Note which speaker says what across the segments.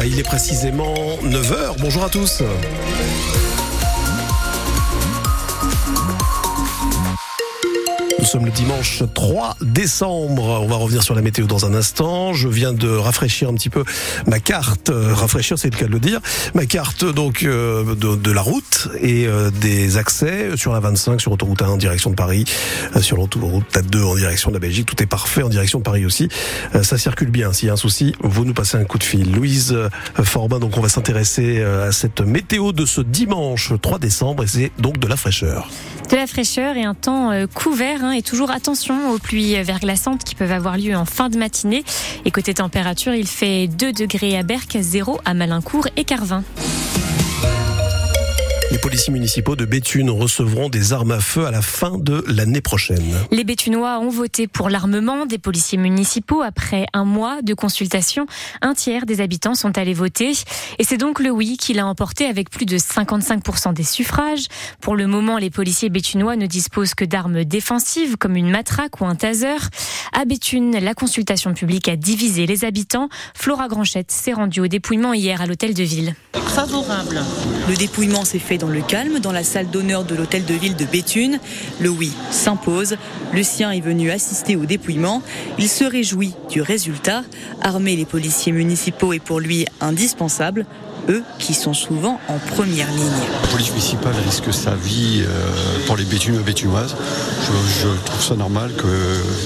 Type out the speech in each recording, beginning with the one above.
Speaker 1: Ah, il est précisément 9h. Bonjour à tous. Sommes le dimanche 3 décembre. On va revenir sur la météo dans un instant. Je viens de rafraîchir un petit peu ma carte. Euh, rafraîchir, c'est le cas de le dire. Ma carte donc euh, de, de la route et euh, des accès sur la 25, sur autoroute 1 en direction de Paris, sur l'autoroute 2 en direction de la Belgique. Tout est parfait en direction de Paris aussi. Ça circule bien. S'il y a un souci, vous nous passez un coup de fil. Louise Forbin, donc on va s'intéresser à cette météo de ce dimanche 3 décembre et c'est donc de la fraîcheur.
Speaker 2: De la fraîcheur et un temps couvert Hein, et toujours attention aux pluies verglaçantes qui peuvent avoir lieu en fin de matinée. Et côté température, il fait 2 degrés à Berck, 0 à Malincourt et Carvin.
Speaker 1: Les policiers municipaux de Béthune recevront des armes à feu à la fin de l'année prochaine.
Speaker 2: Les Béthunois ont voté pour l'armement des policiers municipaux après un mois de consultation. Un tiers des habitants sont allés voter et c'est donc le oui qui l'a emporté avec plus de 55% des suffrages. Pour le moment, les policiers béthunois ne disposent que d'armes défensives comme une matraque ou un taser. À Béthune, la consultation publique a divisé les habitants. Flora Granchette s'est rendue au dépouillement hier à l'hôtel de ville.
Speaker 3: Favorable. Le dépouillement s'est fait dans le calme dans la salle d'honneur de l'hôtel de ville de Béthune. Le oui s'impose. Le sien est venu assister au dépouillement. Il se réjouit du résultat. Armer les policiers municipaux est pour lui indispensable eux qui sont souvent en première ligne.
Speaker 4: La police municipale risque sa vie euh, pour les bétunois et bétunoises. Je, trouve ça normal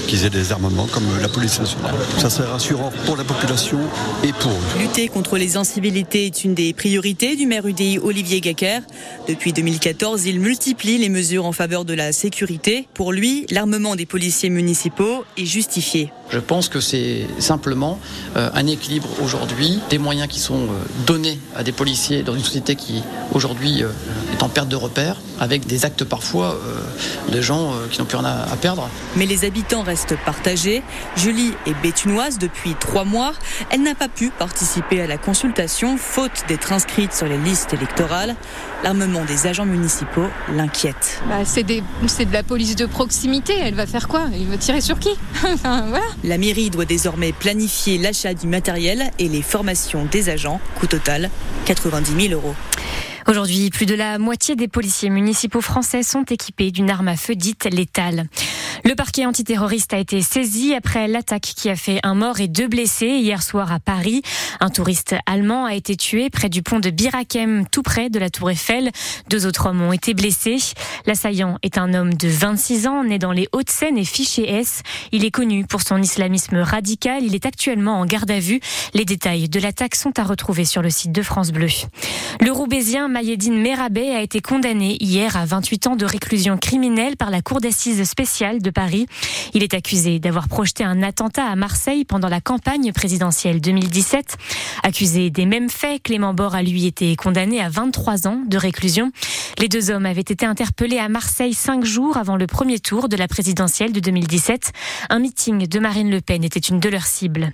Speaker 4: qu'ils aient des armements comme la police nationale. Ça serait rassurant pour la population et pour eux.
Speaker 3: Lutter contre les incivilités est une des priorités du maire UDI Olivier Gacker. Depuis 2014, il multiplie les mesures en faveur de la sécurité. Pour lui, l'armement des policiers municipaux est justifié.
Speaker 5: Je pense que c'est simplement euh, un équilibre aujourd'hui, des moyens qui sont euh, donnés à des policiers dans une société qui aujourd'hui euh, est en perte de repères, avec des actes parfois de gens qui n'ont plus rien à, perdre.
Speaker 3: Mais les habitants restent partagés. Julie est bétunoise depuis trois mois. Elle n'a pas pu participer à la consultation, faute d'être inscrite sur les listes électorales. L'armement des agents municipaux l'inquiète.
Speaker 6: Bah, c'est de la police de proximité. Elle va faire quoi? Elle va tirer sur qui? Voilà.
Speaker 3: La mairie doit désormais planifier l'achat du matériel et les formations des agents. Coût total 90 000 euros.
Speaker 2: Aujourd'hui, plus de la moitié des policiers municipaux français sont équipés d'une arme à feu dite létale. Le parquet antiterroriste a été saisi après l'attaque qui a fait un mort et deux blessés hier soir à Paris. Un touriste allemand a été tué près du pont de Birakem, tout près de la tour Eiffel. Deux autres hommes ont été blessés. L'assaillant est un homme de 26 ans, né dans les Hauts-de-Seine et fiché S. Il est connu pour son islamisme radical. Il est actuellement en garde à vue. Les détails de l'attaque sont à retrouver sur le site de France Bleu. Le Roubaisien Mayedine Merabé a été condamné hier à 28 ans de réclusion criminelle par la Cour d'assises spéciale de Paris. Il est accusé d'avoir projeté un attentat à Marseille pendant la campagne présidentielle 2017. Accusé des mêmes faits, Clément Bord a lui été condamné à 23 ans de réclusion. Les deux hommes avaient été interpellés à Marseille cinq jours avant le premier tour de la présidentielle de 2017. Un meeting de Marine Le Pen était une de leurs cibles.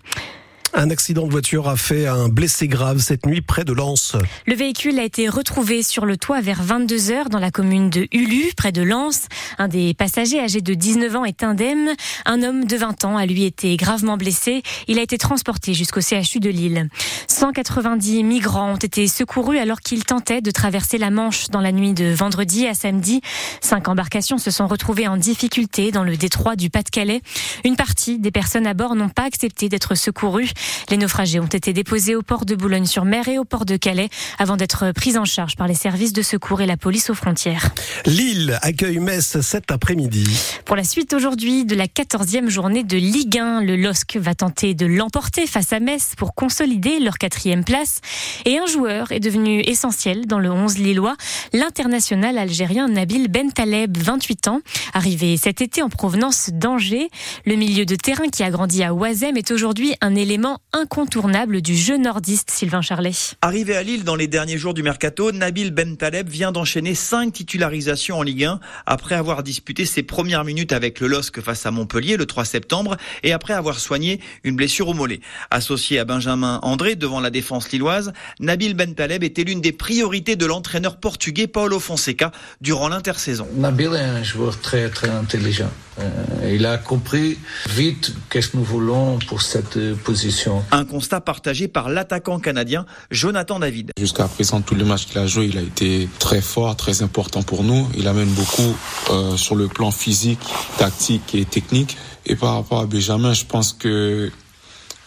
Speaker 1: Un accident de voiture a fait un blessé grave cette nuit près de Lens.
Speaker 2: Le véhicule a été retrouvé sur le toit vers 22 heures dans la commune de Ulu, près de Lens. Un des passagers âgé de 19 ans est indemne. Un homme de 20 ans a lui été gravement blessé. Il a été transporté jusqu'au CHU de Lille. 190 migrants ont été secourus alors qu'ils tentaient de traverser la Manche dans la nuit de vendredi à samedi. Cinq embarcations se sont retrouvées en difficulté dans le détroit du Pas-de-Calais. Une partie des personnes à bord n'ont pas accepté d'être secourues. Les naufragés ont été déposés au port de Boulogne-sur-Mer et au port de Calais avant d'être pris en charge par les services de secours et la police aux frontières.
Speaker 1: Lille accueille Metz cet après-midi.
Speaker 2: Pour la suite aujourd'hui de la 14e journée de Ligue 1, le LOSC va tenter de l'emporter face à Metz pour consolider leur quatrième place. Et un joueur est devenu essentiel dans le 11 lillois, l'international algérien Nabil Bentaleb, 28 ans, arrivé cet été en provenance d'Angers. Le milieu de terrain qui a grandi à Oisem est aujourd'hui un élément incontournable du jeu nordiste, Sylvain Charlet.
Speaker 7: Arrivé à Lille dans les derniers jours du mercato, Nabil Bentaleb vient d'enchaîner cinq titularisations en Ligue 1 après avoir disputé ses premières minutes avec le LOSC face à Montpellier le 3 septembre et après avoir soigné une blessure au mollet. Associé à Benjamin André devant la défense lilloise, Nabil Bentaleb était l'une des priorités de l'entraîneur portugais Paulo Fonseca durant l'intersaison.
Speaker 8: Nabil est un joueur très très intelligent. Euh, il a compris vite qu'est-ce que nous voulons pour cette position émotions.
Speaker 7: Un constat partagé par l'attaquant canadien Jonathan David.
Speaker 9: Jusqu'à présent, tous les matchs qu'il a joué, il a été très fort, très important pour nous. Il amène beaucoup euh, sur le plan physique, tactique et technique. Et par rapport à Benjamin, je pense que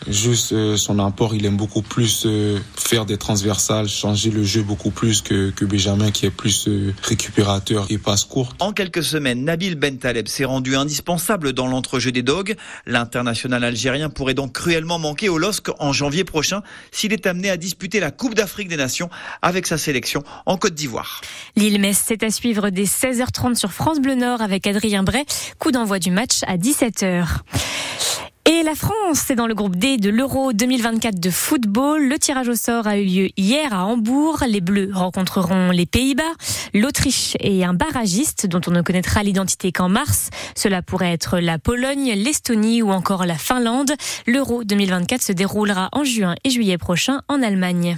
Speaker 9: Juste euh, son apport, il aime beaucoup plus euh, faire des transversales, changer le jeu beaucoup plus que, que Benjamin qui est plus euh, récupérateur et passe courte.
Speaker 7: En quelques semaines, Nabil Bentaleb s'est rendu indispensable dans l'entrejeu des Dogs. L'international algérien pourrait donc cruellement manquer au LOSC en janvier prochain s'il est amené à disputer la Coupe d'Afrique des Nations avec sa sélection en Côte d'Ivoire.
Speaker 2: Lille-Metz, c'est à suivre dès 16h30 sur France Bleu Nord avec Adrien Bray. Coup d'envoi du match à 17h. Et la France, c'est dans le groupe D de l'Euro 2024 de football. Le tirage au sort a eu lieu hier à Hambourg. Les Bleus rencontreront les Pays-Bas, l'Autriche et un barragiste dont on ne connaîtra l'identité qu'en mars. Cela pourrait être la Pologne, l'Estonie ou encore la Finlande. L'Euro 2024 se déroulera en juin et juillet prochain en Allemagne.